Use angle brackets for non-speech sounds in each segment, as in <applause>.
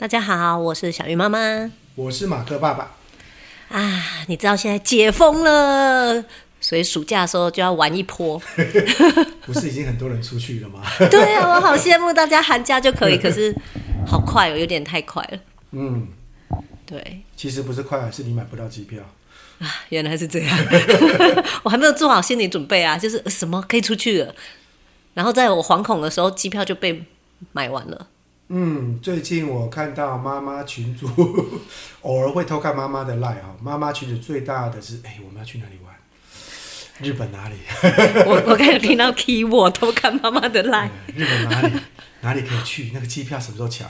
大家好，我是小鱼妈妈，我是马克爸爸。啊，你知道现在解封了，所以暑假的时候就要玩一波。<laughs> 不是已经很多人出去了吗？<laughs> 对啊，我好羡慕大家寒假就可以，<laughs> 可是好快哦，有点太快了。嗯，对，其实不是快，是你买不到机票啊。原来是这样，我还没有做好心理准备啊，就是什么可以出去了，然后在我惶恐的时候，机票就被买完了。嗯，最近我看到妈妈群主，<laughs> 偶尔会偷看妈妈的 line 啊。妈妈群主最大的是，哎、欸，我们要去哪里玩？日本哪里？<laughs> 我我开始听到 keyword 偷看妈妈的 line。<laughs> 日本哪里？哪里可以去？那个机票什么时候抢？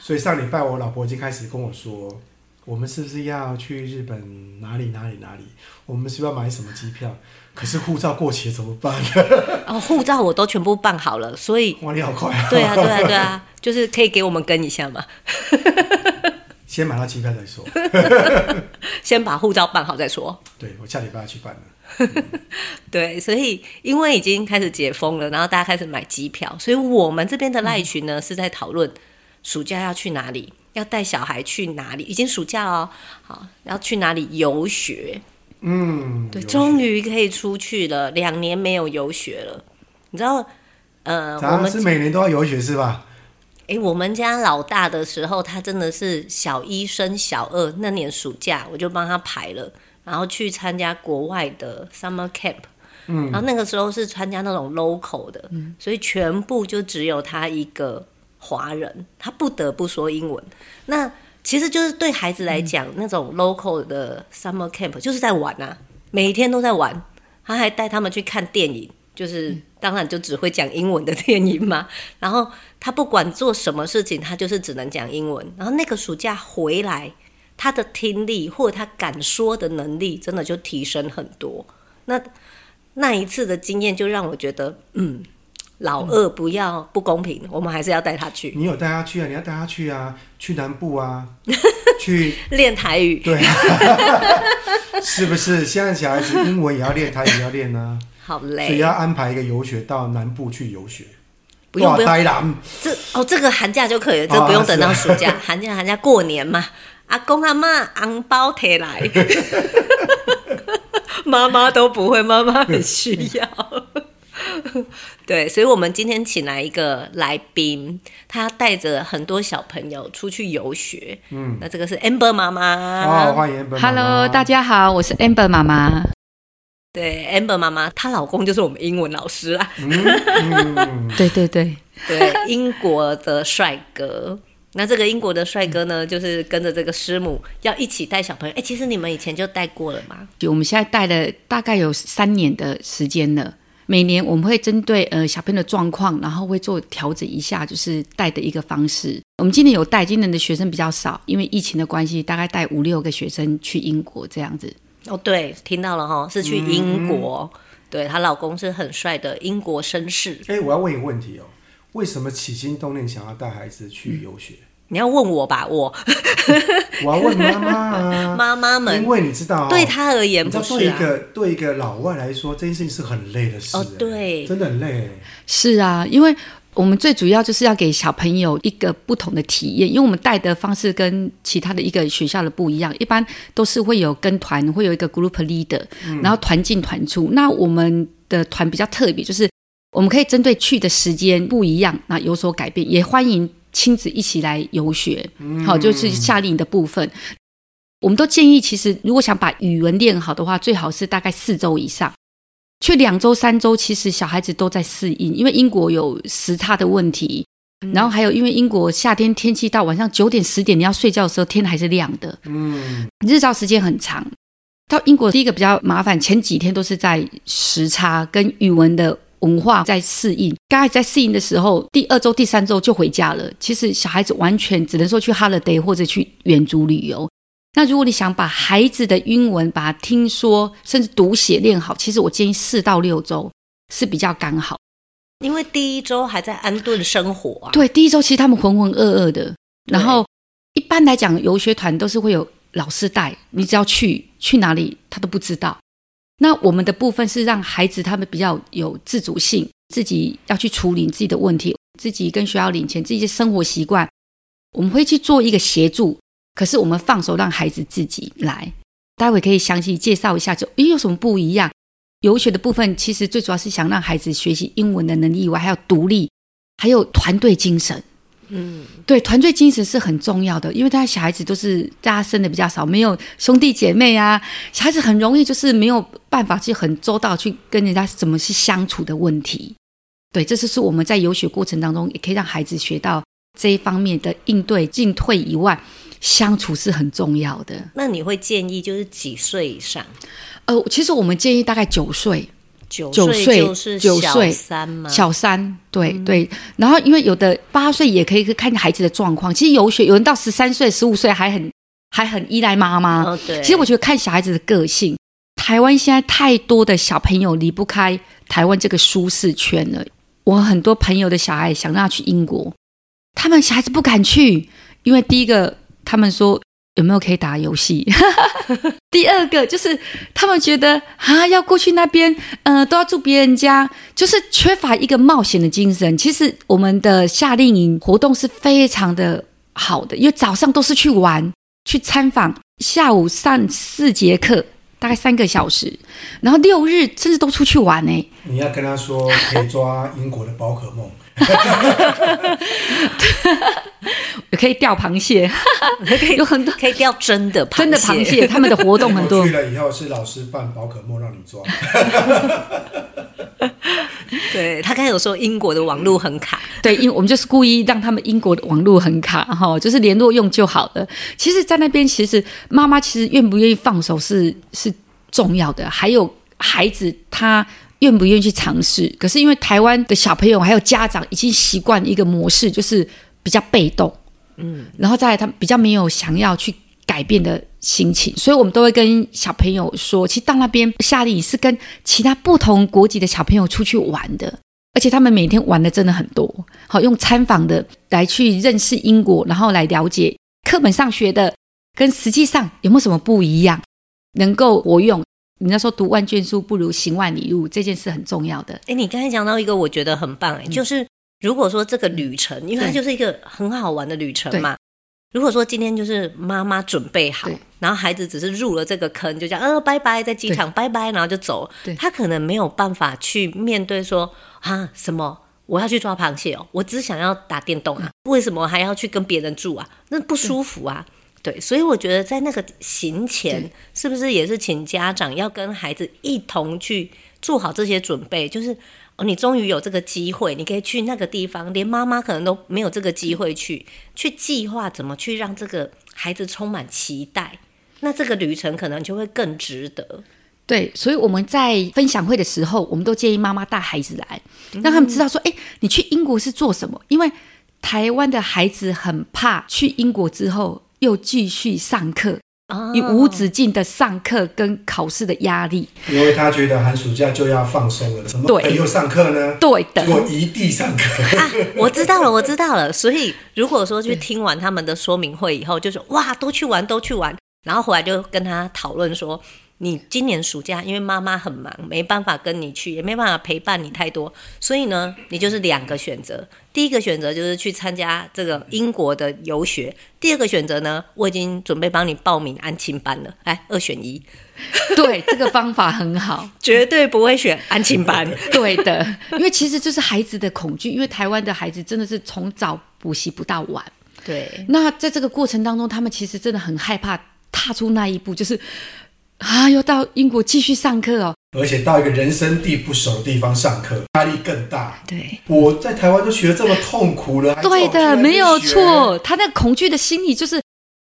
所以上礼拜我老婆已经开始跟我说。我们是不是要去日本哪里哪里哪里？我们是不是要买什么机票？可是护照过期怎么办？<laughs> 哦，护照我都全部办好了，所以哇，你好快啊！对啊，对啊，对啊，<laughs> 就是可以给我们跟一下嘛。<laughs> 先买到机票再说，先把护照办好再说。对，我下礼拜要去办了。嗯、对，所以因为已经开始解封了，然后大家开始买机票，所以我们这边的赖群呢、嗯、是在讨论暑假要去哪里。要带小孩去哪里？已经暑假了，好，要去哪里游学？嗯，对，终于可以出去了，两年没有游学了。你知道，呃，我们是每年都要游学是吧？哎、欸，我们家老大的时候，他真的是小一升小二那年暑假，我就帮他排了，然后去参加国外的 summer camp。嗯，然后那个时候是参加那种 local 的，嗯，所以全部就只有他一个。华人他不得不说英文，那其实就是对孩子来讲，嗯、那种 local 的 summer camp 就是在玩啊，每一天都在玩。他还带他们去看电影，就是、嗯、当然就只会讲英文的电影嘛。然后他不管做什么事情，他就是只能讲英文。然后那个暑假回来，他的听力或者他敢说的能力，真的就提升很多。那那一次的经验就让我觉得，嗯。老二不要不公平，嗯、我们还是要带他去。你有带他去啊？你要带他去啊？去南部啊？<laughs> 去练台语？对，<laughs> 是不是？现在小孩子英文也要练，台语也要练呢、啊。好累，所以要安排一个游学到南部去游学。不用不用，南这哦，这个寒假就可以了，这个、不用等到暑假，哦、寒假寒假过年嘛。阿公阿妈红包提来，<laughs> 妈妈都不会，妈妈很需要。<laughs> 对，所以，我们今天请来一个来宾，他带着很多小朋友出去游学。嗯，那这个是 Amber 妈妈。哦，欢迎 Amber 妈妈。Hello，大家好，我是 Amber 妈妈。对，Amber 妈妈，她老公就是我们英文老师啦。嗯嗯、<laughs> 对对对对，英国的帅哥。那这个英国的帅哥呢，就是跟着这个师母要一起带小朋友。哎，其实你们以前就带过了吗？就我们现在带了大概有三年的时间了。每年我们会针对呃小朋友的状况，然后会做调整一下，就是带的一个方式。我们今年有带，今年的学生比较少，因为疫情的关系，大概带五六个学生去英国这样子。哦，对，听到了哈，是去英国。嗯、对，她老公是很帅的英国绅士。哎，我要问一个问题哦，为什么起心动念想要带孩子去游学？嗯你要问我吧，我 <laughs> 我要问妈妈啊，妈妈们，因为你知道，对他而言不是、啊，对一个对一个老外来说，这件事情是很累的事。哦，对，真的很累。是啊，因为我们最主要就是要给小朋友一个不同的体验，因为我们带的方式跟其他的一个学校的不一样，一般都是会有跟团，会有一个 group leader，然后团进团出。那我们的团比较特别，就是我们可以针对去的时间不一样，那有所改变，也欢迎。亲子一起来游学，好，就是夏令营的部分。嗯、我们都建议，其实如果想把语文练好的话，最好是大概四周以上。去两周、三周，其实小孩子都在适应，因为英国有时差的问题，嗯、然后还有因为英国夏天天气到晚上九点、十点你要睡觉的时候，天还是亮的，嗯，日照时间很长。到英国第一个比较麻烦，前几天都是在时差跟语文的。文化在适应，刚开始在适应的时候，第二周、第三周就回家了。其实小孩子完全只能说去 holiday 或者去远足旅游。那如果你想把孩子的英文，把它听说甚至读写练好，其实我建议四到六周是比较刚好。因为第一周还在安顿生活啊。对，第一周其实他们浑浑噩噩的。然后一般来讲，游学团都是会有老师带，你只要去去哪里，他都不知道。那我们的部分是让孩子他们比较有自主性，自己要去处理自己的问题，自己跟学校领钱，自己的生活习惯，我们会去做一个协助，可是我们放手让孩子自己来。待会可以详细介绍一下，就诶有什么不一样？游学的部分其实最主要是想让孩子学习英文的能力以外，还有独立，还有团队精神。嗯，对，团队精神是很重要的，因为他小孩子都是大家生的比较少，没有兄弟姐妹啊，小孩子很容易就是没有办法去很周到去跟人家怎么去相处的问题。对，这就是我们在游学过程当中也可以让孩子学到这一方面的应对进退以外，相处是很重要的。那你会建议就是几岁以上？呃，其实我们建议大概九岁。九岁就是小三吗？小三，对、嗯、对。然后因为有的八岁也可以看孩子的状况。其实有学有人到十三岁、十五岁还很还很依赖妈妈。哦，对。其实我觉得看小孩子的个性。台湾现在太多的小朋友离不开台湾这个舒适圈了。我很多朋友的小孩想让他去英国，他们小孩子不敢去，因为第一个他们说。有没有可以打游戏？<laughs> 第二个就是他们觉得啊，要过去那边，呃，都要住别人家，就是缺乏一个冒险的精神。其实我们的夏令营活动是非常的好的，因为早上都是去玩、去参访，下午上四节课，大概三个小时，然后六日甚至都出去玩呢。你要跟他说可以抓英国的宝可梦。<laughs> 也可以钓螃蟹，<laughs> 有很多可以钓真的真的螃蟹，他们的活动很多。去了以后是老师办宝可梦让你抓。对，他刚才有说英国的网络很卡，对，因为我们就是故意让他们英国的网络很卡哈，就是联络用就好了。其实，在那边其实妈妈其实愿不愿意放手是是重要的，还有孩子他。愿不愿意去尝试？可是因为台湾的小朋友还有家长已经习惯一个模式，就是比较被动，嗯，然后再来他们比较没有想要去改变的心情，所以我们都会跟小朋友说，其实到那边夏令营是跟其他不同国籍的小朋友出去玩的，而且他们每天玩的真的很多，好用参访的来去认识英国，然后来了解课本上学的跟实际上有没有什么不一样，能够活用。人家说读万卷书不如行万里路，这件事很重要的。哎，你刚才讲到一个，我觉得很棒，哎、嗯，就是如果说这个旅程，因为它就是一个很好玩的旅程嘛。如果说今天就是妈妈准备好，然后孩子只是入了这个坑，就这样，呃，拜拜，在机场拜拜，然后就走。他可能没有办法去面对说啊，什么我要去抓螃蟹哦，我只想要打电动啊，为什么还要去跟别人住啊？那不舒服啊。对，所以我觉得在那个行前，是不是也是请家长要跟孩子一同去做好这些准备？就是哦，你终于有这个机会，你可以去那个地方，连妈妈可能都没有这个机会去，去计划怎么去让这个孩子充满期待，那这个旅程可能就会更值得。对，所以我们在分享会的时候，我们都建议妈妈带孩子来，让他们知道说，哎，你去英国是做什么？因为台湾的孩子很怕去英国之后。又继续上课，有、oh. 无止境的上课跟考试的压力，因为他觉得寒暑假就要放松了，怎么可以又上课呢？对的，我一地上课啊！<laughs> 我知道了，我知道了。所以如果说去听完他们的说明会以后，就说哇，都去玩，都去玩，然后回来就跟他讨论说。你今年暑假因为妈妈很忙，没办法跟你去，也没办法陪伴你太多，所以呢，你就是两个选择。第一个选择就是去参加这个英国的游学，第二个选择呢，我已经准备帮你报名安亲班了。来，二选一。对，这个方法很好，<laughs> 绝对不会选安亲班。<laughs> 对的，因为其实就是孩子的恐惧，因为台湾的孩子真的是从早补习不到晚。对，那在这个过程当中，他们其实真的很害怕踏出那一步，就是。啊，又到英国继续上课哦，而且到一个人生地不熟的地方上课，压力更大。对，我在台湾都学得这么痛苦了，对的，没有错。他那恐惧的心理就是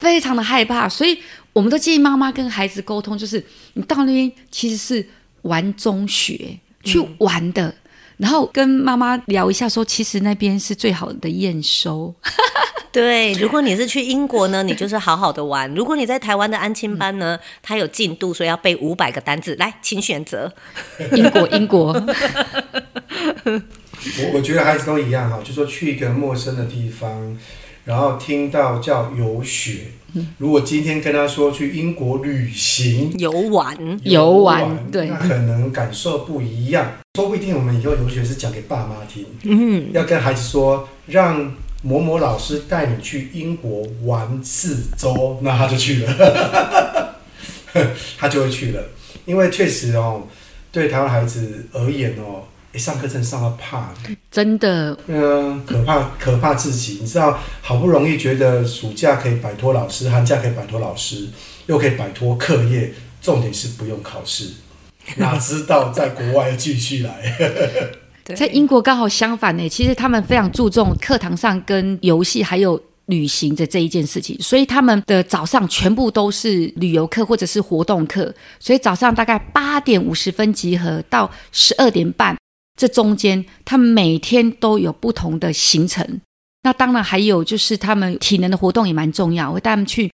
非常的害怕，所以我们都建议妈妈跟孩子沟通，就是你到那边其实是玩中学去玩的。嗯然后跟妈妈聊一下，说其实那边是最好的验收。对，如果你是去英国呢，你就是好好的玩；如果你在台湾的安亲班呢，它有进度，所以要背五百个单字。来，请选择。英国，英国。我我觉得孩子都一样哈，就说去一个陌生的地方，然后听到叫游学。如果今天跟他说去英国旅行、游玩、游玩，对，那可能感受不一样。说不定我们以后游学是讲给爸妈听，嗯，要跟孩子说，让某某老师带你去英国玩四周，那他就去了，<laughs> 他就会去了，因为确实哦，对台湾孩子而言哦，一上课真的上到怕，真的，嗯，可怕可怕至极。你知道，好不容易觉得暑假可以摆脱老师，寒假可以摆脱老师，又可以摆脱课业，重点是不用考试，哪知道在国外继续来。在英国刚好相反呢，其实他们非常注重课堂上跟游戏还有旅行的这一件事情，所以他们的早上全部都是旅游课或者是活动课，所以早上大概八点五十分集合到十二点半，这中间他们每天都有不同的行程。那当然还有就是他们体能的活动也蛮重要，会带他们去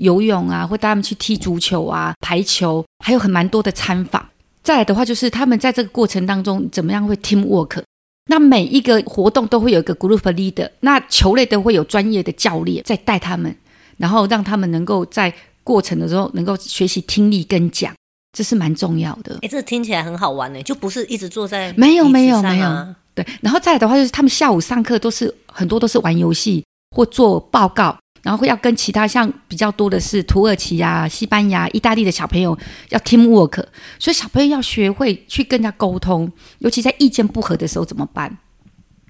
游泳啊，会带他们去踢足球啊、排球，还有很蛮多的参访。再来的话，就是他们在这个过程当中怎么样会 team work？那每一个活动都会有一个 group leader，那球类都会有专业的教练在带他们，然后让他们能够在过程的时候能够学习听力跟讲，这是蛮重要的。哎，这听起来很好玩呢，就不是一直坐在没有没有没有对。然后再来的话，就是他们下午上课都是很多都是玩游戏或做报告。然后会要跟其他像比较多的是土耳其啊、西班牙、意大利的小朋友要 team work，所以小朋友要学会去跟人家沟通，尤其在意见不合的时候怎么办，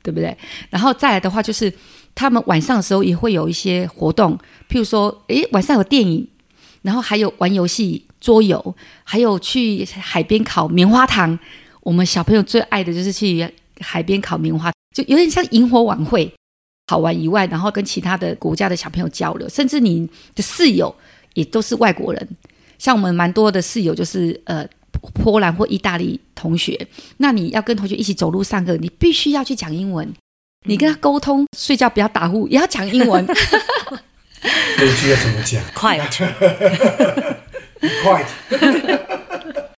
对不对？然后再来的话就是他们晚上的时候也会有一些活动，譬如说，诶，晚上有电影，然后还有玩游戏、桌游，还有去海边烤棉花糖。我们小朋友最爱的就是去海边烤棉花，就有点像萤火晚会。好玩以外，然后跟其他的国家的小朋友交流，甚至你的室友也都是外国人。像我们蛮多的室友就是呃波兰或意大利同学，那你要跟同学一起走路上课，你必须要去讲英文。你跟他沟通，嗯、睡觉不要打呼，也要讲英文。<laughs> 那句要怎么讲？快 <laughs> 快。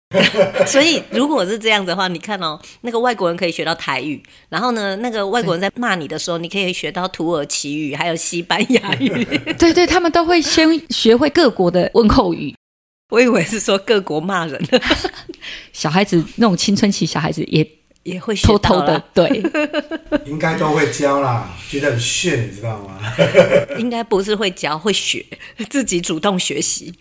<laughs> 所以，如果是这样的话，你看哦，那个外国人可以学到台语，然后呢，那个外国人在骂你的时候，你可以学到土耳其语，还有西班牙语。对 <laughs> 对，他们都会先学会各国的问候语。我以为是说各国骂人。<laughs> 小孩子那种青春期，小孩子也也会偷偷的，对，应该都会教啦，觉得很炫，你知道吗？应该不是会教，会学，自己主动学习。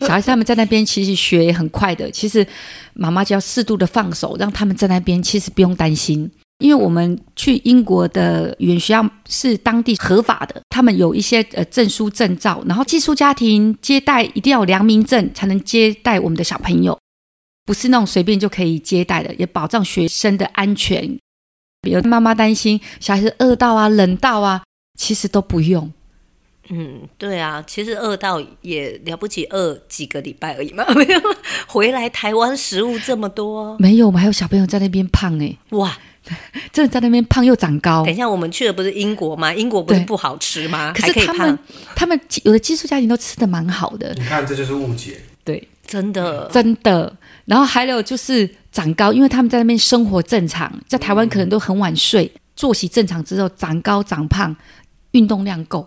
小孩子他们在那边其实学也很快的，其实妈妈就要适度的放手，让他们在那边其实不用担心，因为我们去英国的语言学校是当地合法的，他们有一些呃证书证照，然后寄宿家庭接待一定要有良民证才能接待我们的小朋友，不是那种随便就可以接待的，也保障学生的安全。比如妈妈担心小孩子饿到啊、冷到啊，其实都不用。嗯，对啊，其实饿到也了不起，饿几个礼拜而已嘛。<laughs> 没有回来台湾食物这么多，没有，我们还有小朋友在那边胖哎，哇，<laughs> 真的在那边胖又长高。等一下，我们去的不是英国吗？英国不是不好吃吗？可是他们他们有的寄宿家庭都吃的蛮好的。你看，这就是误解。对，真的真的。然后还有就是长高，因为他们在那边生活正常，在台湾可能都很晚睡，嗯、作息正常之后长高长胖，运动量够。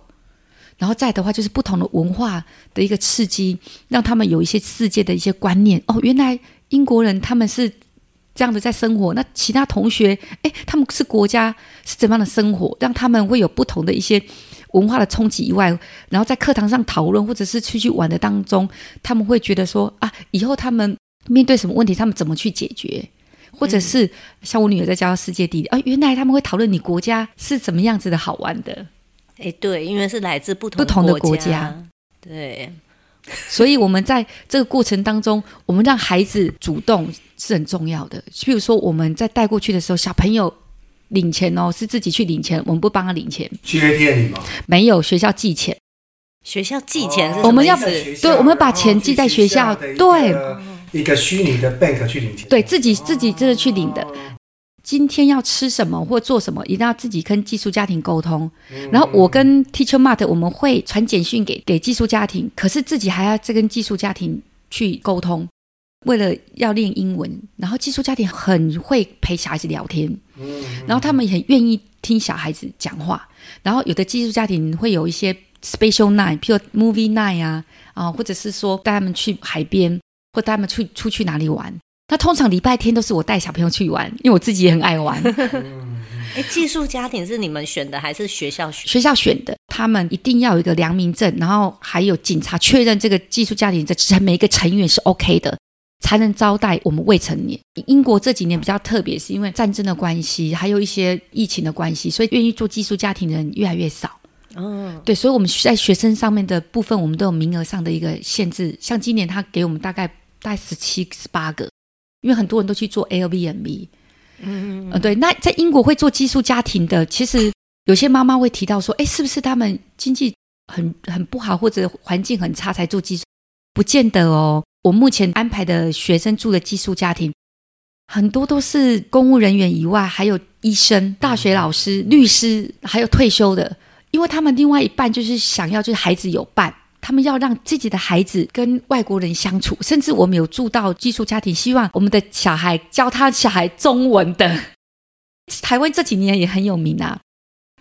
然后再的话，就是不同的文化的一个刺激，让他们有一些世界的一些观念。哦，原来英国人他们是这样的在生活，那其他同学，哎，他们是国家是怎么样的生活？让他们会有不同的一些文化的冲击以外，然后在课堂上讨论，或者是出去玩的当中，他们会觉得说啊，以后他们面对什么问题，他们怎么去解决？或者是像我女儿在教世界地理，啊，原来他们会讨论你国家是怎么样子的好玩的。哎，对，因为是来自不同不同的国家，对，所以我们在这个过程当中，我们让孩子主动是很重要的。譬如说，我们在带过去的时候，小朋友领钱哦，是自己去领钱，我们不帮他领钱。去 ATM 吗？没有，学校寄钱。学校寄钱是？我们要对，我们把钱寄在学校，对，一个虚拟的 bank 去领钱，对自己自己这是去领的。今天要吃什么或做什么，一定要自己跟寄宿家庭沟通。然后我跟 Teacher Mart 我们会传简讯给给寄宿家庭，可是自己还要再跟寄宿家庭去沟通，为了要练英文。然后寄宿家庭很会陪小孩子聊天，然后他们也很愿意听小孩子讲话。然后有的寄宿家庭会有一些 special night，譬如 movie night 啊，啊，或者是说带他们去海边，或带他们去出去哪里玩。那通常礼拜天都是我带小朋友去玩，因为我自己也很爱玩。<laughs> 哎，寄宿家庭是你们选的还是学校选？学校选的，他们一定要有一个良民证，然后还有警察确认这个寄宿家庭的每一个成员是 OK 的，才能招待我们未成年。英国这几年比较特别，是因为战争的关系，还有一些疫情的关系，所以愿意做寄宿家庭的人越来越少。嗯，对，所以我们在学生上面的部分，我们都有名额上的一个限制。像今年他给我们大概大概十七、十八个，因为很多人都去做 Airbnb。嗯嗯，对。那在英国会做寄宿家庭的，其实有些妈妈会提到说，哎，是不是他们经济很很不好，或者环境很差才做寄宿？不见得哦。我目前安排的学生住的寄宿家庭，很多都是公务人员以外，还有医生、大学老师、律师，还有退休的。因为他们另外一半就是想要，就是孩子有伴，他们要让自己的孩子跟外国人相处，甚至我们有住到寄宿家庭，希望我们的小孩教他小孩中文的。<laughs> 台湾这几年也很有名啊，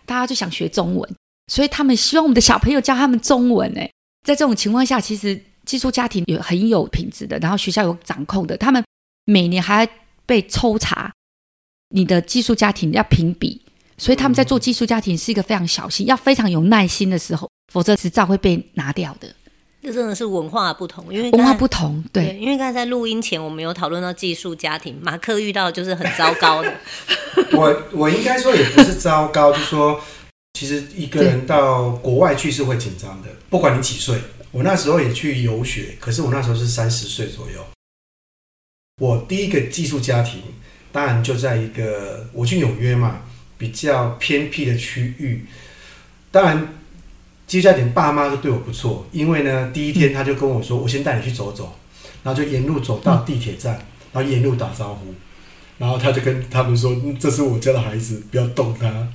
大家就想学中文，所以他们希望我们的小朋友教他们中文。哎，在这种情况下，其实寄宿家庭有很有品质的，然后学校有掌控的，他们每年还要被抽查，你的寄宿家庭要评比。所以他们在做寄宿家庭是一个非常小心，要非常有耐心的时候，否则执照会被拿掉的。这真的是文化不同，因为文化不同，对。对，因为刚才在录音前我们有讨论到寄宿家庭，马克遇到就是很糟糕的。<laughs> 我我应该说也不是糟糕，就是说其实一个人到国外去是会紧张的，不管你几岁。我那时候也去游学，可是我那时候是三十岁左右。我第一个寄宿家庭，当然就在一个我去纽约嘛。比较偏僻的区域，当然，寄宿家庭爸妈都对我不错，因为呢，第一天他就跟我说：“我先带你去走走。”然后就沿路走到地铁站，然后沿路打招呼，然后他就跟他们说：“这是我家的孩子，不要动他。<laughs> ”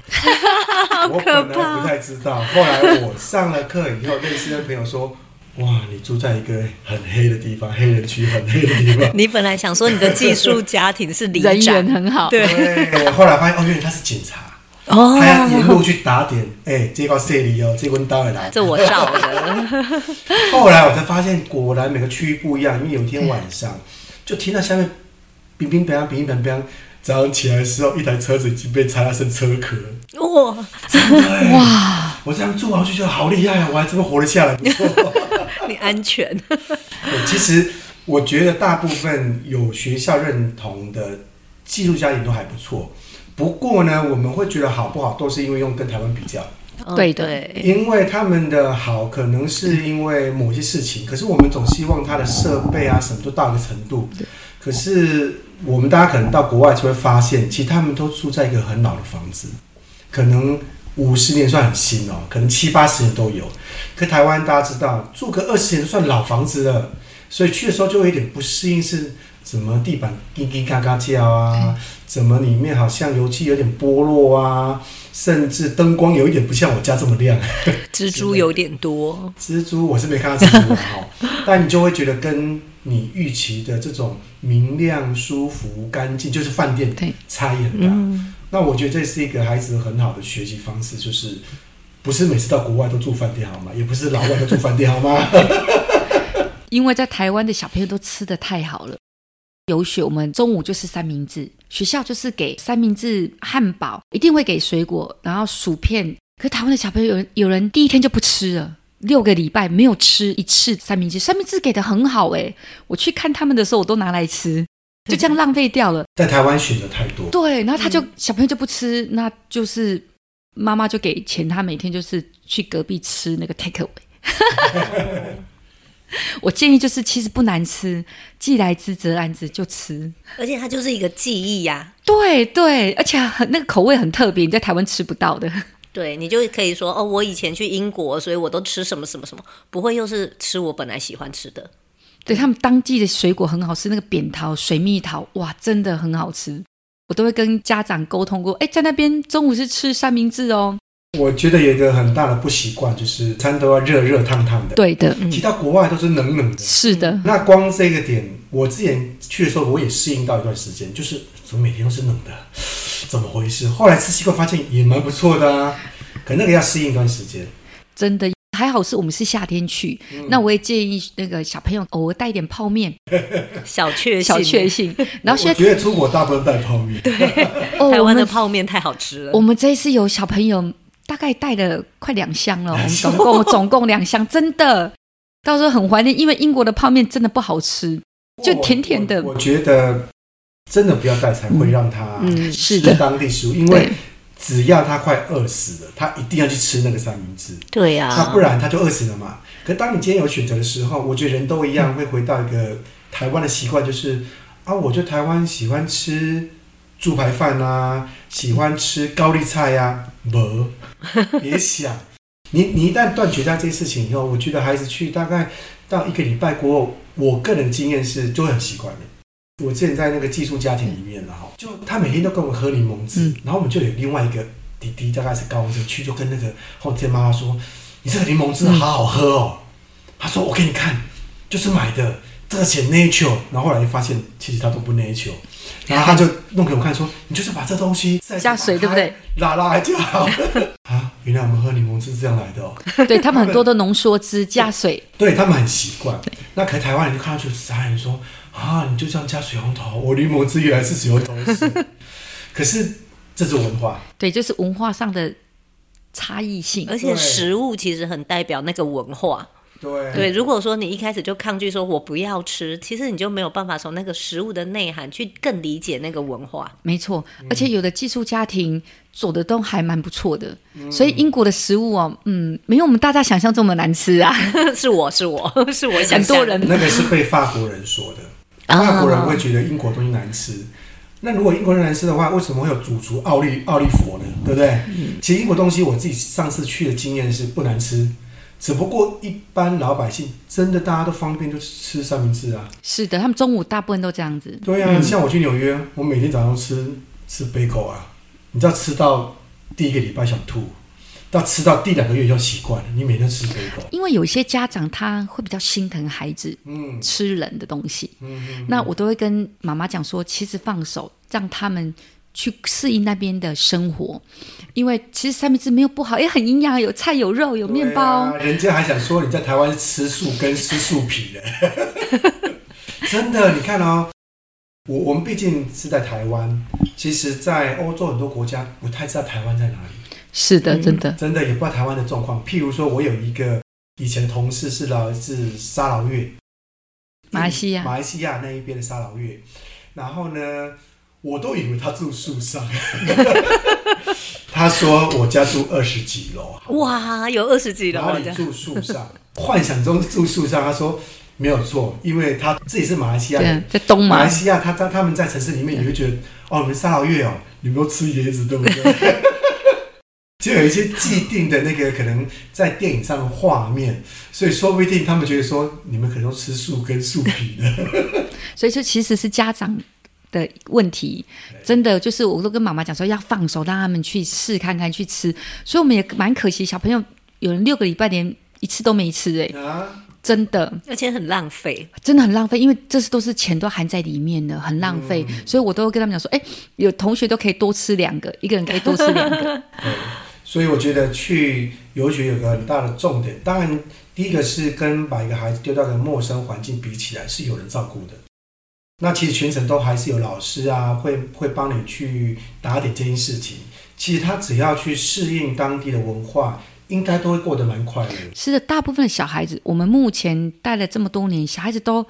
我本来不太知道，后来我上了课以后，认识的朋友说。哇，你住在一个很黑的地方，黑人区很黑的地方。你本来想说你的寄宿家庭是里长人缘很好，对。我后来发现哦，原来他是警察，哦，他要沿路去打点。哎、欸，这个这里哦，这个到来，这我照的。后来我才发现，果然每个区域不一样。因为有一天晚上，就听到下面乒乒乓乓，乒乒乓乓。早上起来的时候，一台车子已经被拆了，剩车壳。哇！哇！我这样住好就觉得好厉害啊！我还这么活得下来，不错。你安全。其实我觉得大部分有学校认同的寄宿家庭都还不错。不过呢，我们会觉得好不好，都是因为用跟台湾比较。对对。因为他们的好，可能是因为某些事情，可是我们总希望他的设备啊什么都到一个程度。可是。我们大家可能到国外就会发现，其实他们都住在一个很老的房子，可能五十年算很新哦，可能七八十年都有。可台湾大家知道，住个二十年算老房子了，所以去的时候就会有点不适应，是怎么地板叮叮嘎嘎叫啊？怎么里面好像油漆有点剥落啊？甚至灯光有一点不像我家这么亮，<laughs> 蜘蛛有点多。蜘蛛我是没看到蜘蛛哈，但你就会觉得跟。你预期的这种明亮、舒服、干净，就是饭店差异很大。嗯。那我觉得这是一个孩子很好的学习方式，就是不是每次到国外都住饭店好吗？也不是老外都住饭店好吗？<laughs> 因为在台湾的小朋友都吃的太好了，游学我们中午就是三明治，学校就是给三明治、汉堡，一定会给水果，然后薯片。可是台湾的小朋友有人有人第一天就不吃了。六个礼拜没有吃一次三明治，三明治给的很好哎，<laughs> 我去看他们的时候，我都拿来吃，就这样浪费掉了。在台湾选择太多，对，然后他就、嗯、小朋友就不吃，那就是妈妈就给钱，他每天就是去隔壁吃那个 take away。<laughs> <laughs> 我建议就是其实不难吃，既来之则安之，就吃。而且它就是一个记忆呀、啊，对对，而且很那个口味很特别，你在台湾吃不到的。<laughs> 对，你就可以说哦，我以前去英国，所以我都吃什么什么什么，不会又是吃我本来喜欢吃的。对，他们当季的水果很好吃，那个扁桃、水蜜桃，哇，真的很好吃。我都会跟家长沟通过，哎，在那边中午是吃三明治哦。我觉得有一个很大的不习惯，就是餐都要热热烫烫的。对的，其他国外都是冷冷的。是的。那光这个点，我之前去的时候，我也适应到一段时间，就是怎么每天都是冷的。怎么回事？后来吃习惯发现也蛮不错的啊，可那个要适应一段时间。真的，还好是我们是夏天去，嗯、那我也建议那个小朋友偶尔带一点泡面，<laughs> 小确小确幸。然后现在觉得出国大部分带泡面，对，<laughs> 台湾的泡面太好吃了。我们这一次有小朋友大概带了快两箱了，我们总共 <laughs> 总共两箱，真的，到时候很怀念，因为英国的泡面真的不好吃，就甜甜的。我，觉得真的不要带，才会让他嗯是的当地食物，因为。只要他快饿死了，他一定要去吃那个三明治。对呀、啊，那不然他就饿死了嘛。可当你今天有选择的时候，我觉得人都一样，会回到一个台湾的习惯，就是啊，我就台湾喜欢吃猪排饭啊，喜欢吃高丽菜呀、啊。不，<laughs> 别想，你你一旦断绝掉这些事情以后，我觉得孩子去大概到一个礼拜过后，我个人的经验是就会很习惯的。我之前在那个寄宿家庭里面了哈，就他每天都跟我喝柠檬汁，嗯、然后我们就有另外一个弟弟，大概是高中生去，就跟那个后天妈妈说：“你这个柠檬汁好好喝哦。嗯”他说：“我给你看，就是买的，这个写 nature。”然后后来就发现其实他都不 nature，然后他就弄给我看说：“你就是把这东西加水，对不对？拉拉就好 <laughs> 啊。”原来我们喝柠檬汁是这样来的哦。<laughs> 对他们很多都浓缩汁加水，对他们很习惯。那可能台湾人就看上去傻眼说。啊！你就这样加水龙头，我柠檬汁原来是水龙头是，<laughs> 可是这是文化，对，就是文化上的差异性，而且食物其实很代表那个文化。对对，如果说你一开始就抗拒说我不要吃，其实你就没有办法从那个食物的内涵去更理解那个文化。没错，而且有的寄宿家庭做的都还蛮不错的，嗯、所以英国的食物哦，嗯，没有我们大家想象这么难吃啊。<laughs> 是我是我 <laughs> 是我想，很多人那个是被法国人说的。法国人会觉得英国东西难吃，那如果英国人难吃的话，为什么会有主厨奥利奥利佛呢？对不对？嗯、其实英国东西我自己上次去的经验是不难吃，只不过一般老百姓真的大家都方便就吃三明治啊。是的，他们中午大部分都这样子。对呀、啊，嗯、像我去纽约，我每天早上吃吃贝果啊，你知道吃到第一个礼拜想吐。到吃到第两个月就习惯了，你每天吃贝果。因为有些家长他会比较心疼孩子，嗯，吃冷的东西，嗯，嗯嗯，那我都会跟妈妈讲说，其实放手，让他们去适应那边的生活，因为其实三明治没有不好，也很营养，有菜有肉有面包。啊、人家还想说你在台湾是吃素跟吃素皮的，<laughs> 真的，你看哦，我我们毕竟是在台湾，其实，在欧洲很多国家不太知道台湾在哪里。是的，真的，嗯、真的也不知道台湾的状况。譬如说，我有一个以前同事是来自沙劳越，马来西亚，马来西亚那一边的沙劳越。然后呢，我都以为他住树上。<laughs> 他说我家住二十几楼，哇，有二十几楼，哪里住树上？幻想中住树上。他说没有错，因为他自己是马来西亚人，在东马，马来西亚，他他他们在城市里面，你会觉得哦，你们沙劳越哦，你们都吃椰子，对不对？<laughs> 就有一些既定的那个可能在电影上的画面，所以说不定他们觉得说你们可能都吃素跟树皮的，<laughs> 所以这其实是家长的问题，真的就是我都跟妈妈讲说要放手，让他们去试看看去吃，所以我们也蛮可惜，小朋友有人六个礼拜连一次都没吃哎，啊、真的，而且很浪费，真的很浪费，因为这是都是钱都含在里面的，很浪费，嗯、所以我都会跟他们讲说，哎，有同学都可以多吃两个，一个人可以多吃两个。<laughs> 所以我觉得去游学有个很大的重点，当然第一个是跟把一个孩子丢到一个陌生环境比起来是有人照顾的，那其实全程都还是有老师啊，会会帮你去打点这件事情。其实他只要去适应当地的文化，应该都会过得蛮快乐。是的，大部分的小孩子，我们目前带了这么多年，小孩子都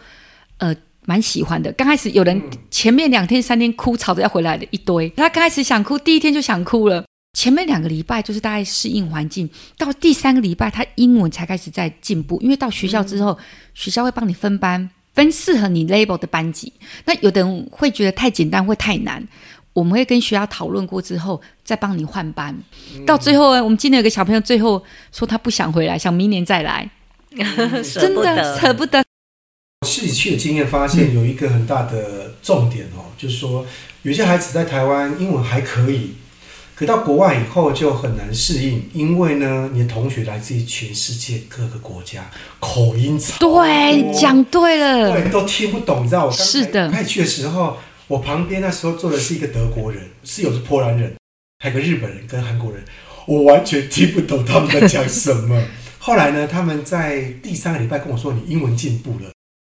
呃蛮喜欢的。刚开始有人前面两天三天哭，吵着要回来的一堆，他刚开始想哭，第一天就想哭了。前面两个礼拜就是大概适应环境，到第三个礼拜他英文才开始在进步。因为到学校之后，嗯、学校会帮你分班，分适合你 label 的班级。那有的人会觉得太简单会太难，我们会跟学校讨论过之后再帮你换班。嗯、到最后，我们今天有个小朋友最后说他不想回来，想明年再来，嗯、真的舍不得。我自己去的经验发现有一个很大的重点哦，嗯、就是说有些孩子在台湾英文还可以。可到国外以后就很难适应，因为呢，你的同学来自于全世界各个国家，口音差，对，讲对了，对，都听不懂。你知道我刚是的，派去的时候，我旁边那时候坐的是一个德国人，室友是波兰人，还有个日本人跟韩国人，我完全听不懂他们在讲什么。<laughs> 后来呢，他们在第三个礼拜跟我说，你英文进步了，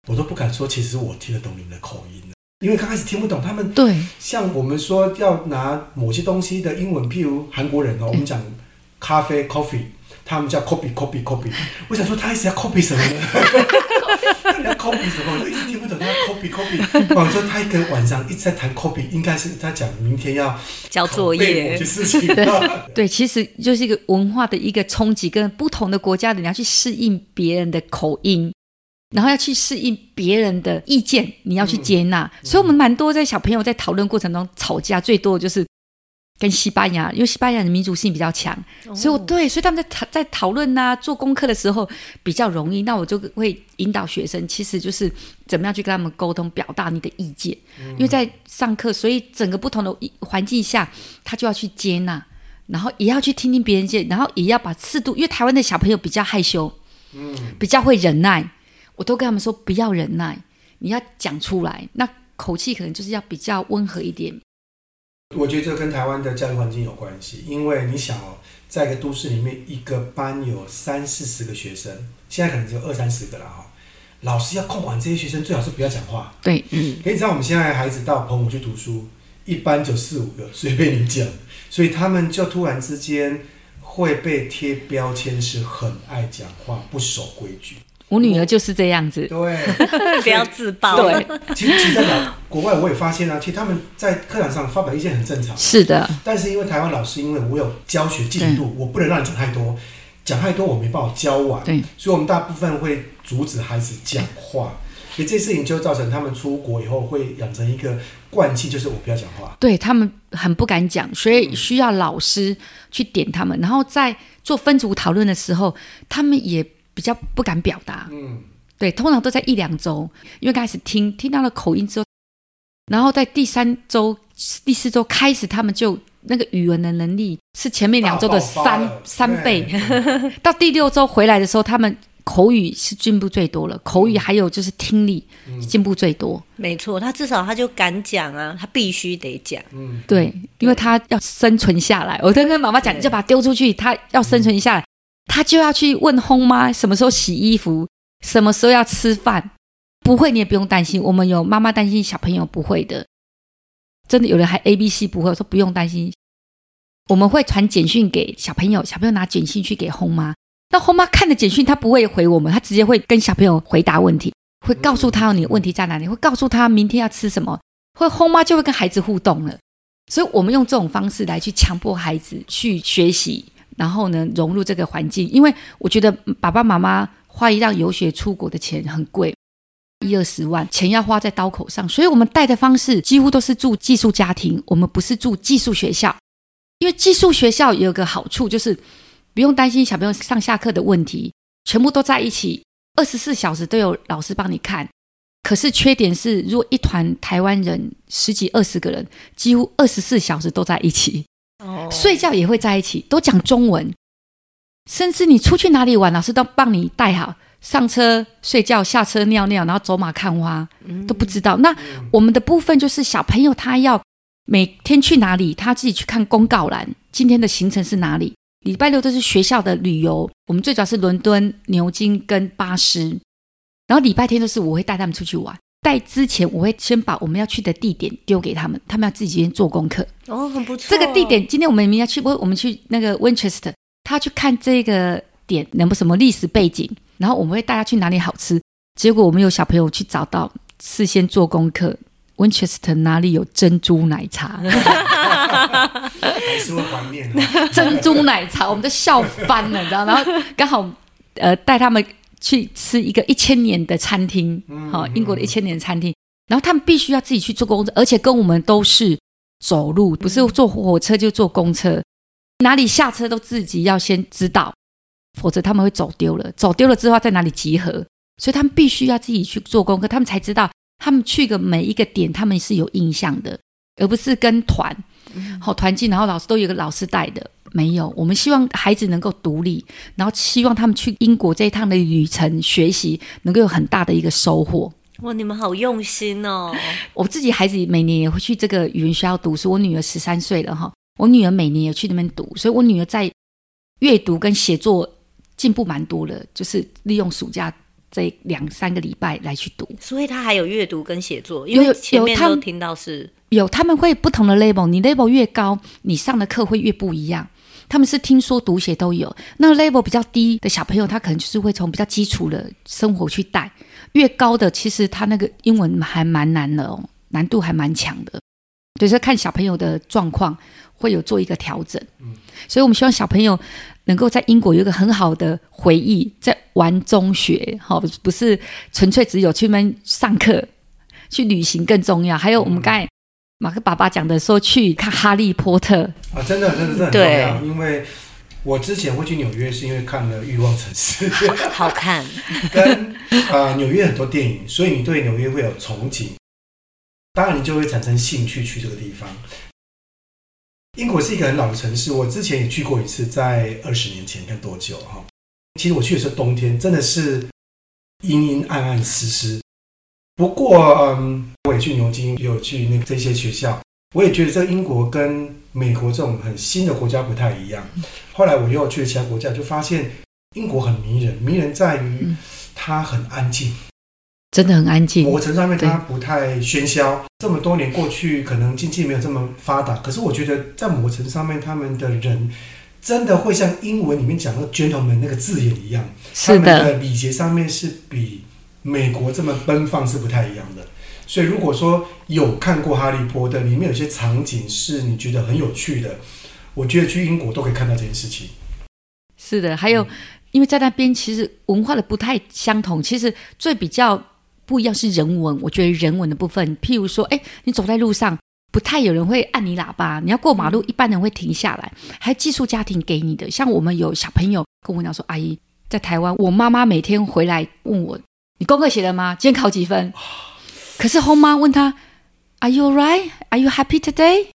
我都不敢说，其实我听得懂你们的口音了，因为刚开始听不懂他们。对，像我们说要拿某些东西的英文，譬如韩国人哦，我们讲咖啡 （coffee），他们叫 copy copy copy。我想说，他一直要 copy 什么呢？你要 copy 什么？我一直听不懂他要 copy copy。我说他一个晚上一直在谈 copy，应该是他讲明天要交作业。对，<laughs> 对，其实就是一个文化的一个冲击，跟不同的国家的你要去适应别人的口音，然后要去适应别人的意见，你要去接纳。嗯、所以，我们蛮多在小朋友在讨论过程中吵架最多的就是。跟西班牙，因为西班牙的民族性比较强，哦、所以我对，所以他们在讨在讨论呐、做功课的时候比较容易。那我就会引导学生，其实就是怎么样去跟他们沟通，表达你的意见。嗯、因为在上课，所以整个不同的环境下，他就要去接纳，然后也要去听听别人见，然后也要把适度。因为台湾的小朋友比较害羞，嗯，比较会忍耐，我都跟他们说不要忍耐，你要讲出来，那口气可能就是要比较温和一点。我觉得这跟台湾的教育环境有关系，因为你想哦，在一个都市里面，一个班有三四十个学生，现在可能只有二三十个了哈。老师要控管这些学生，最好是不要讲话。对，嗯。可你知道我们现在孩子到澎湖去读书，一班就四五个，随便你讲，所以他们就突然之间会被贴标签，是很爱讲话，不守规矩。我女儿就是这样子，对，<laughs> 不要自爆。对，其实，其实在国外我也发现啊，其实他们在课堂上发表意见很正常。是的，但是因为台湾老师，因为我有教学进度，我不能让你讲太多，讲太多我没办法教完。对，所以我们大部分会阻止孩子讲话。所以这事情就造成他们出国以后会养成一个惯性，就是我不要讲话。对，他们很不敢讲，所以需要老师去点他们。然后在做分组讨论的时候，他们也。比较不敢表达，嗯，对，通常都在一两周，因为开始听听到了口音之后，然后在第三周、第四周开始，他们就那个语文的能力是前面两周的三三倍。<laughs> 到第六周回来的时候，他们口语是进步最多了，口语还有就是听力进步最多。没错，他至少他就敢讲啊，他必须得讲。嗯，对，因为他要生存下来。我跟跟妈妈讲，你就把他丢出去，他要生存下来。他就要去问轰妈什么时候洗衣服，什么时候要吃饭，不会你也不用担心。我们有妈妈担心小朋友不会的，真的有人还 A B C 不会，我说不用担心。我们会传简讯给小朋友，小朋友拿简讯去给轰妈，那轰妈看的简讯他不会回我们，他直接会跟小朋友回答问题，会告诉他你的问题在哪里，会告诉他明天要吃什么，会轰妈就会跟孩子互动了。所以我们用这种方式来去强迫孩子去学习。然后呢，融入这个环境，因为我觉得爸爸妈妈花一趟游学出国的钱很贵，一二十万，钱要花在刀口上，所以我们带的方式几乎都是住寄宿家庭，我们不是住寄宿学校，因为寄宿学校有个好处就是不用担心小朋友上下课的问题，全部都在一起，二十四小时都有老师帮你看。可是缺点是，如果一团台湾人十几二十个人，几乎二十四小时都在一起。睡觉也会在一起，都讲中文，甚至你出去哪里玩，老师都帮你带好。上车睡觉，下车尿尿，然后走马看花，都不知道。那我们的部分就是小朋友他要每天去哪里，他自己去看公告栏，今天的行程是哪里。礼拜六都是学校的旅游，我们最主要是伦敦、牛津跟巴斯，然后礼拜天都是我会带他们出去玩。带之前，我会先把我们要去的地点丢给他们，他们要自己先做功课。哦，很不错。这个地点，今天我们明天去，我我们去那个 Winchester，他去看这个点能不什么历史背景，然后我们会带他去哪里好吃。结果我们有小朋友去找到，事先做功课，Winchester 哪里有珍珠奶茶？还是会怀念 <laughs> 珍珠奶茶，我们都笑翻了，你知道？然后刚好呃带他们。去吃一个一千年的餐厅，好，英国的一千年的餐厅。然后他们必须要自己去坐公车，而且跟我们都是走路，不是坐火车就坐公车，哪里下车都自己要先知道，否则他们会走丢了。走丢了之后在哪里集合，所以他们必须要自己去做功课，他们才知道他们去的每一个点，他们是有印象的，而不是跟团，好团进，然后老师都有个老师带的。没有，我们希望孩子能够独立，然后希望他们去英国这一趟的旅程学习，能够有很大的一个收获。哇，你们好用心哦！我自己孩子每年也会去这个语言学校读书，我女儿十三岁了哈，我女儿每年也去那边读，所以我女儿在阅读跟写作进步蛮多了，就是利用暑假这两三个礼拜来去读。所以他还有阅读跟写作，因为前面都听到是有，他们会不同的 level，你 level 越高，你上的课会越不一样。他们是听说读写都有，那 level 比较低的小朋友，他可能就是会从比较基础的生活去带，越高的其实他那个英文还蛮难的哦，难度还蛮强的。对，所以看小朋友的状况会有做一个调整。所以我们希望小朋友能够在英国有一个很好的回忆，在玩中学，好，不是纯粹只有去那上课，去旅行更重要。还有我们刚才。马克爸爸讲的说去看《哈利波特》啊，真的，真的，真的很重要。因为我之前会去纽约，是因为看了《欲望城市》，<laughs> 好看。<laughs> 跟啊、呃、纽约很多电影，所以你对纽约会有憧憬，当然你就会产生兴趣去这个地方。英国是一个很老的城市，我之前也去过一次，在二十年前，看多久哈？其实我去的是冬天，真的是阴阴暗暗湿湿。不过，嗯，我也去牛津，也有去那个这些学校，我也觉得这个英国跟美国这种很新的国家不太一样。后来我又去了其他国家，就发现英国很迷人，迷人在于它很安静，真的很安静。某程度上面它不太喧嚣。这么多年过去，可能经济没有这么发达，可是我觉得在某程度上面，他们的人真的会像英文里面讲的 gentleman 那个字眼一样，他们的礼节上面是比。美国这么奔放是不太一样的，所以如果说有看过《哈利波特》，里面有些场景是你觉得很有趣的，我觉得去英国都可以看到这件事情。是的，还有，嗯、因为在那边其实文化的不太相同，其实最比较不一样是人文。我觉得人文的部分，譬如说，哎，你走在路上，不太有人会按你喇叭，你要过马路，一般人会停下来，还寄宿家庭给你的。像我们有小朋友跟我讲说，阿姨在台湾，我妈妈每天回来问我。你功课写了吗？今天考几分？可是后妈问他：“Are you alright? Are you happy today？”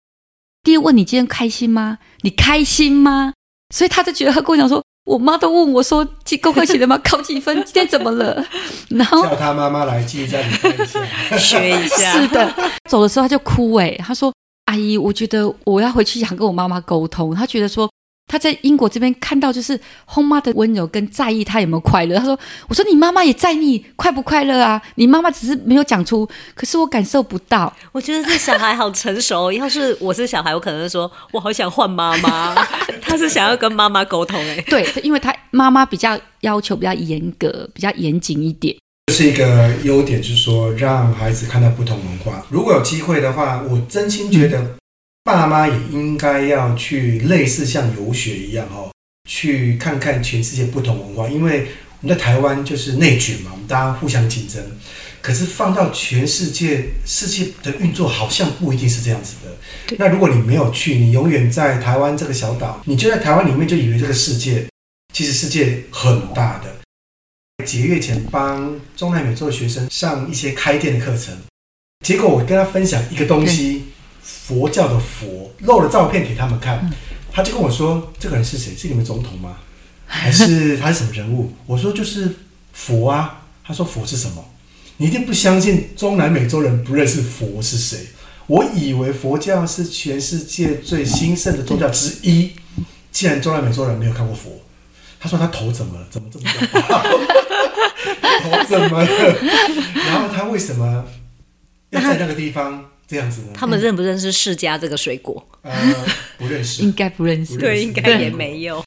第一问你今天开心吗？你开心吗？所以他就觉得他跟我讲说：“我妈都问我说，功课写了吗？考几分？今天怎么了？”然后叫他妈妈来记一下，你学一下。<laughs> 是的，走的时候他就哭哎，他说：“阿姨，我觉得我要回去想跟我妈妈沟通。”他觉得说。他在英国这边看到就是后妈的温柔跟在意他有没有快乐。他说：“我说你妈妈也在意快不快乐啊？你妈妈只是没有讲出，可是我感受不到。我觉得这小孩好成熟。要是我是小孩，我可能会说我好想换妈妈。<laughs> 他是想要跟妈妈沟通哎，对，因为他妈妈比较要求比较严格，比较严谨一点。这是一个优点，就是说让孩子看到不同文化。如果有机会的话，我真心觉得。嗯”爸妈也应该要去类似像游学一样哦，去看看全世界不同文化。因为我们在台湾就是内卷嘛，我们大家互相竞争。可是放到全世界，世界的运作好像不一定是这样子的。那如果你没有去，你永远在台湾这个小岛，你就在台湾里面就以为这个世界其实世界很大的。几个月前帮中南美洲的学生上一些开店的课程，结果我跟他分享一个东西。佛教的佛露了照片给他们看，他就跟我说：“这个人是谁？是你们总统吗？还是 <laughs> 他是什么人物？”我说：“就是佛啊。”他说：“佛是什么？你一定不相信中南美洲人不认识佛是谁？我以为佛教是全世界最兴盛的宗教之一。既然中南美洲人没有看过佛，他说他头怎么了？怎么这么大？<laughs> 头怎么了？然后他为什么要在那个地方？”这样子呢？他们认不认识释迦这个水果？呃，<laughs> 不认识，应该不认识。对，应该也没有。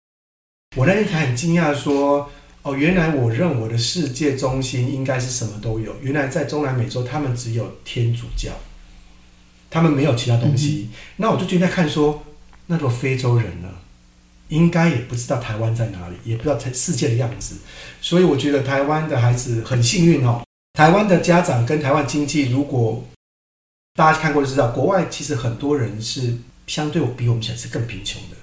我那天才很惊讶，说：“哦，原来我认为的世界中心应该是什么都有。原来在中南美洲，他们只有天主教，他们没有其他东西。嗯、那我就觉得在看说，那个非洲人呢，应该也不知道台湾在哪里，也不知道世界的样子。所以我觉得台湾的孩子很幸运哦。台湾的家长跟台湾经济如果。大家看过就知道，国外其实很多人是相对比我们起来是更贫穷的，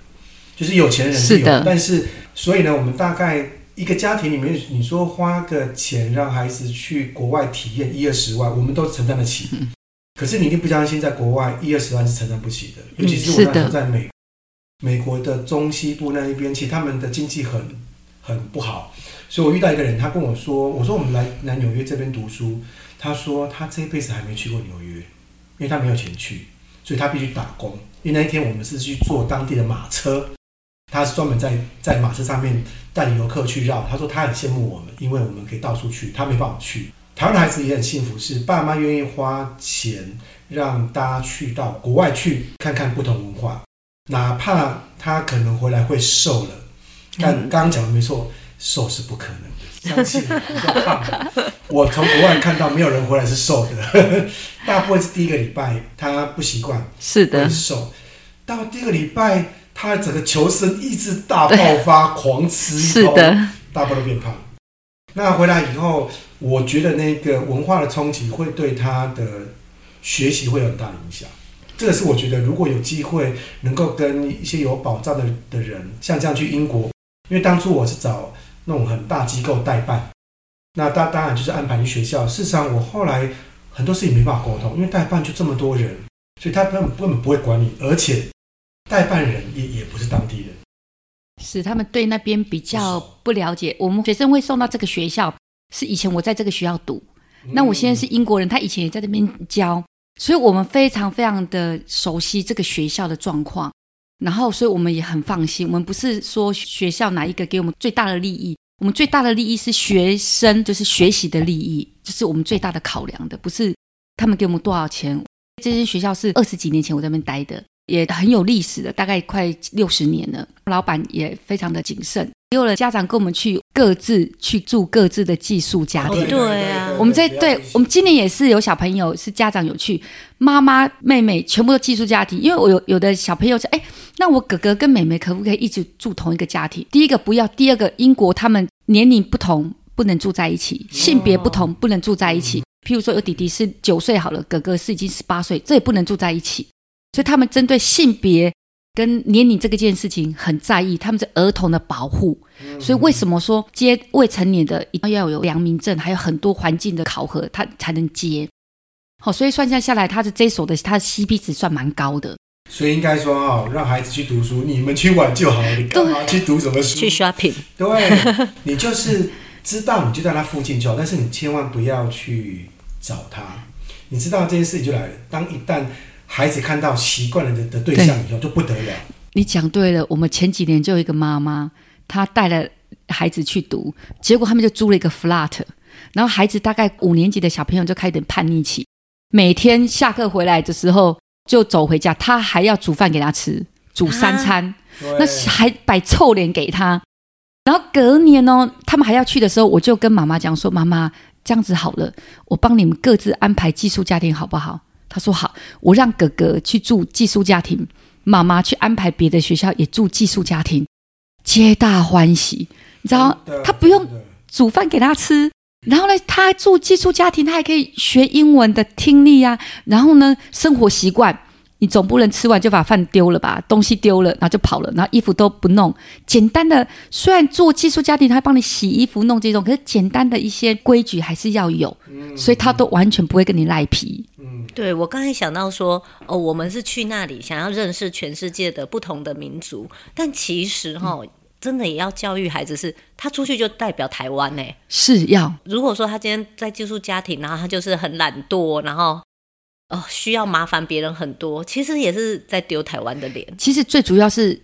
就是有钱人是有，是但是所以呢，我们大概一个家庭里面，你说花个钱让孩子去国外体验一二十万，我们都承担得起。嗯、可是你一定不相信，在国外一二十万是承担不起的，尤其是我那时候在美美国的中西部那一边，其实他们的经济很很不好。所以我遇到一个人，他跟我说：“我说我们来来纽约这边读书。”他说他这一辈子还没去过纽约。因为他没有钱去，所以他必须打工。因为那一天我们是去坐当地的马车，他是专门在在马车上面带游客去绕。他说他很羡慕我们，因为我们可以到处去，他没办法去。台湾的孩子也很幸福，是爸妈愿意花钱让大家去到国外去看看不同文化，哪怕他可能回来会瘦了，但刚刚讲的没错，瘦是不可能的，相信我，不要胖。我从国外看到没有人回来是瘦的，<laughs> 大部分是第一个礼拜他不习惯，是的，瘦。到第二个礼拜，他整个求生意志大爆发，狂吃一通，大部分都变胖。那回来以后，我觉得那个文化的冲击会对他的学习会有很大的影响。这个是我觉得，如果有机会能够跟一些有保障的的人，像这样去英国，因为当初我是找那种很大机构代办，那当当然就是安排去学校。事实上，我后来很多事情没办法沟通，因为代办就这么多人，所以他根本根本不会管你，而且。代办人也也不是当地人，是他们对那边比较不了解。我们学生会送到这个学校，是以前我在这个学校读，那我现在是英国人，他以前也在这边教，所以我们非常非常的熟悉这个学校的状况。然后，所以我们也很放心。我们不是说学校哪一个给我们最大的利益，我们最大的利益是学生，就是学习的利益，就是我们最大的考量的，不是他们给我们多少钱。这间学校是二十几年前我在那边待的。也很有历史的，大概快六十年了。老板也非常的谨慎，有了家长跟我们去各自去住各自的寄宿家庭。对啊，我们这对我们今年也是有小朋友是家长有去，妈妈妹妹全部都寄宿家庭。因为我有有的小朋友说，哎，那我哥哥跟妹妹可不可以一直住同一个家庭？第一个不要，第二个英国他们年龄不同，不能住在一起，性别不同，不能住在一起。譬如说有弟弟是九岁好了，哥哥是已经十八岁，这也不能住在一起。所以他们针对性别跟年龄这个件事情很在意，他们是儿童的保护。所以为什么说接未成年的一定要有良民证，还有很多环境的考核，他才能接。好，所以算下下来，他的这所的他的 CP 值算蛮高的。所以应该说哦，让孩子去读书，你们去玩就好了，你干嘛去读什么书？去 shopping。对，你就是知道你就在他附近就好，但是你千万不要去找他。你知道这件事情就来了，当一旦。孩子看到习惯了的的对象以后就不得了。你讲对了，我们前几年就有一个妈妈，她带了孩子去读，结果他们就租了一个 flat，然后孩子大概五年级的小朋友就开始叛逆期，每天下课回来的时候就走回家，他还要煮饭给他吃，煮三餐，啊、那还摆臭脸给他。然后隔年哦，他们还要去的时候，我就跟妈妈讲说：“妈妈，这样子好了，我帮你们各自安排寄宿家庭，好不好？”他说好，我让哥哥去住寄宿家庭，妈妈去安排别的学校也住寄宿家庭，皆大欢喜。你知道，他不用煮饭给他吃，然后呢，他住寄宿家庭，他还可以学英文的听力啊，然后呢，生活习惯。你总不能吃完就把饭丢了吧？东西丢了，然后就跑了，然后衣服都不弄。简单的，虽然做寄宿家庭，他帮你洗衣服、弄这种，可是简单的一些规矩还是要有。嗯，所以他都完全不会跟你赖皮。嗯，对，我刚才想到说，哦，我们是去那里想要认识全世界的不同的民族，但其实哈、哦，嗯、真的也要教育孩子是，是他出去就代表台湾呢？是要。如果说他今天在寄宿家庭，然后他就是很懒惰，然后。哦，需要麻烦别人很多，其实也是在丢台湾的脸。其实最主要是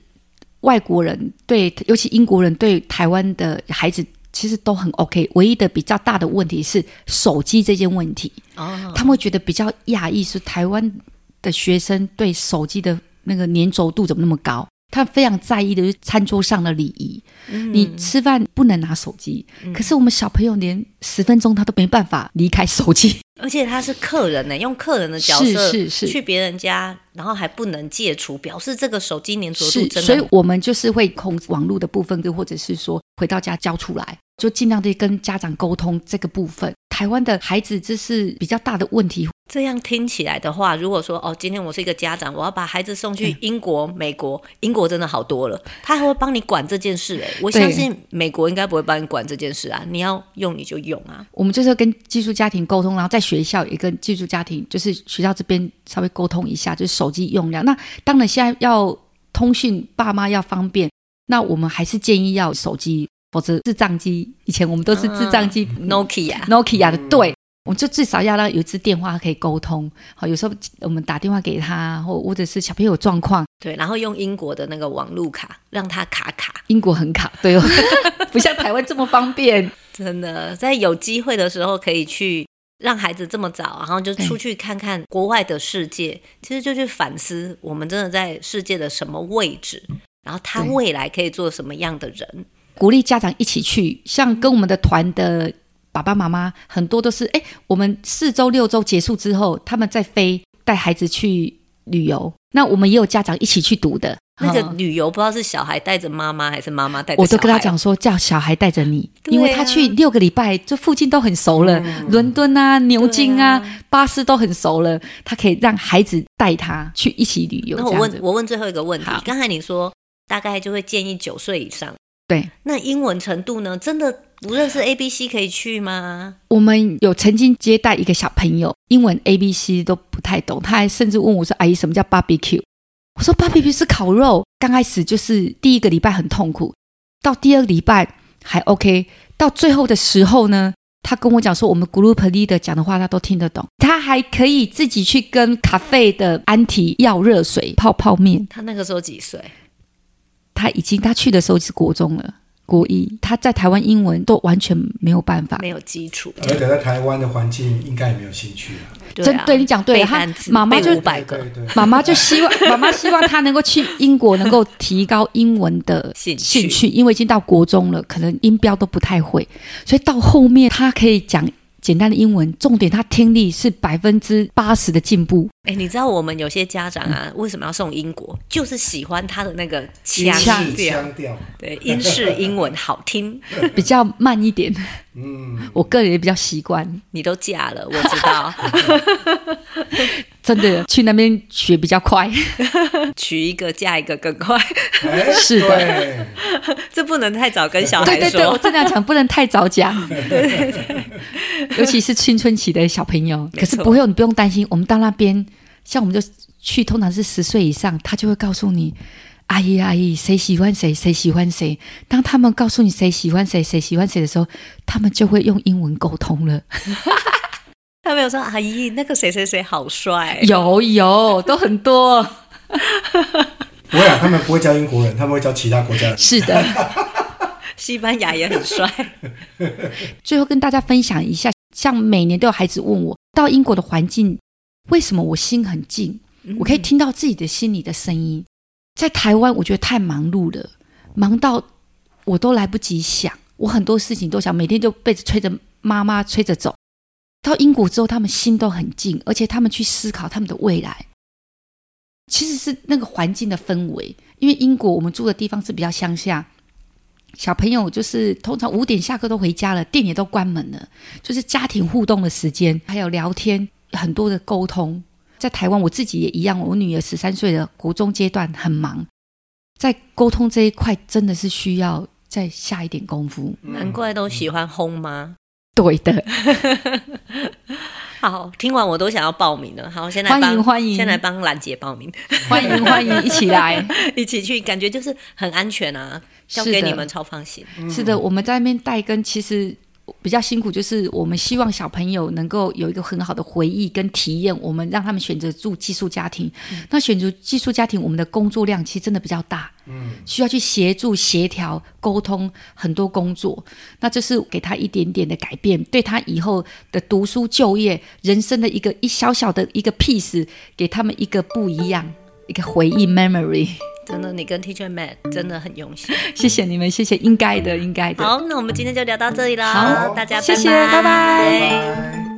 外国人对，尤其英国人对台湾的孩子其实都很 OK。唯一的比较大的问题是手机这件问题。哦，他们会觉得比较讶异，是台湾的学生对手机的那个粘着度怎么那么高？他非常在意的是餐桌上的礼仪。嗯，你吃饭不能拿手机，嗯，可是我们小朋友连十分钟他都没办法离开手机。而且他是客人呢，用客人的角色去别人家，然后还不能戒除，表示这个手机黏着度真的。所以我们就是会控制网络的部分，或者是说回到家交出来，就尽量的跟家长沟通这个部分。台湾的孩子这是比较大的问题。这样听起来的话，如果说哦，今天我是一个家长，我要把孩子送去英国、嗯、美国，英国真的好多了，他还会帮你管这件事哎，我相信美国应该不会帮你管这件事啊，你要用你就用啊。我们就是要跟寄宿家庭沟通，然后在学校也跟寄宿家庭，就是学校这边稍微沟通一下，就是手机用量。那当然现在要通讯，爸妈要方便，那我们还是建议要手机，否则智障机。以前我们都是智障机，Nokia，Nokia 的，对。我们就至少要让有一支电话可以沟通，好，有时候我们打电话给他，或或者是小朋友有状况，对，然后用英国的那个网路卡让他卡卡，英国很卡，对哦，<laughs> 不像台湾这么方便。真的，在有机会的时候可以去让孩子这么早，然后就出去看看国外的世界，其实就去反思我们真的在世界的什么位置，然后他未来可以做什么样的人。鼓励家长一起去，像跟我们的团的爸爸妈妈很多都是，哎，我们四周六周结束之后，他们再飞带孩子去旅游。那我们也有家长一起去读的。那个旅游不知道是小孩带着妈妈还是妈妈带。我都跟他讲说，叫小孩带着你，啊、因为他去六个礼拜，这附近都很熟了，嗯、伦敦啊、牛津啊、啊巴斯都很熟了，他可以让孩子带他去一起旅游。那我问，我问最后一个问题，刚才你说大概就会建议九岁以上。对，那英文程度呢？真的不认识 A B C 可以去吗？我们有曾经接待一个小朋友，英文 A B C 都不太懂，他还甚至问我说：“阿姨，什么叫 barbecue？” 我说：“barbecue 是烤肉。”刚开始就是第一个礼拜很痛苦，到第二个礼拜还 OK，到最后的时候呢，他跟我讲说：“我们 group leader 讲的话他都听得懂，他还可以自己去跟咖啡的安提要热水泡泡面。”他那个时候几岁？他已经，他去的时候是国中了，国语。他在台湾英文都完全没有办法，没有基础。而且在台湾的环境，应该也没有兴趣啊。真对你讲对了，他妈妈就妈妈就希望 <laughs> 妈妈希望他能够去英国，能够提高英文的兴趣，因为已经到国中了，可能音标都不太会，所以到后面他可以讲。简单的英文，重点他听力是百分之八十的进步。哎，你知道我们有些家长啊，为什么要送英国？就是喜欢他的那个腔腔调，对，英式英文好听，<laughs> 比较慢一点。嗯，我个人也比较习惯。你都嫁了，我知道。<laughs> 真的去那边学比较快，<laughs> 娶一个嫁一个更快。是的，这不能太早跟小孩说。对对对，我这样讲不能太早讲。<laughs> 对对对，尤其是青春期的小朋友。可是不会，你不用担心。我们到那边，像我们就去，通常是十岁以上，他就会告诉你：“阿姨阿姨，谁喜欢谁，谁喜欢谁。”当他们告诉你谁喜欢谁，谁喜欢谁的时候，他们就会用英文沟通了。<laughs> 他没有说阿姨，那个谁谁谁好帅。有有，都很多。不会啊，他们不会教英国人，他们会教其他国家人。是的，西班牙也很帅。最后跟大家分享一下，像每年都有孩子问我，到英国的环境为什么我心很静，我可以听到自己的心里的声音。在台湾，我觉得太忙碌了，忙到我都来不及想，我很多事情都想，每天就被催着妈妈催着走。到英国之后，他们心都很静，而且他们去思考他们的未来。其实是那个环境的氛围，因为英国我们住的地方是比较乡下，小朋友就是通常五点下课都回家了，店也都关门了，就是家庭互动的时间，还有聊天，很多的沟通。在台湾，我自己也一样，我女儿十三岁的国中阶段很忙，在沟通这一块真的是需要再下一点功夫。难怪都喜欢轰吗？对的，<laughs> 好，听完我都想要报名了。好，先来欢迎欢迎，先来帮兰姐报名，欢迎欢迎，一起来，<laughs> 一起去，感觉就是很安全啊，交给你们超放心。是的，我们在那边带跟其实。比较辛苦，就是我们希望小朋友能够有一个很好的回忆跟体验。我们让他们选择住寄宿家庭，嗯、那选择寄宿家庭，我们的工作量其实真的比较大，嗯，需要去协助、协调、沟通很多工作。那这是给他一点点的改变，对他以后的读书、就业、人生的一个一小小的一个 piece，给他们一个不一样一个回忆 memory。真的，你跟 Teacher Matt 真的很用心，<laughs> 谢谢你们，谢谢，应该的，应该的。好，那我们今天就聊到这里了，好，大家谢谢，拜拜。拜拜。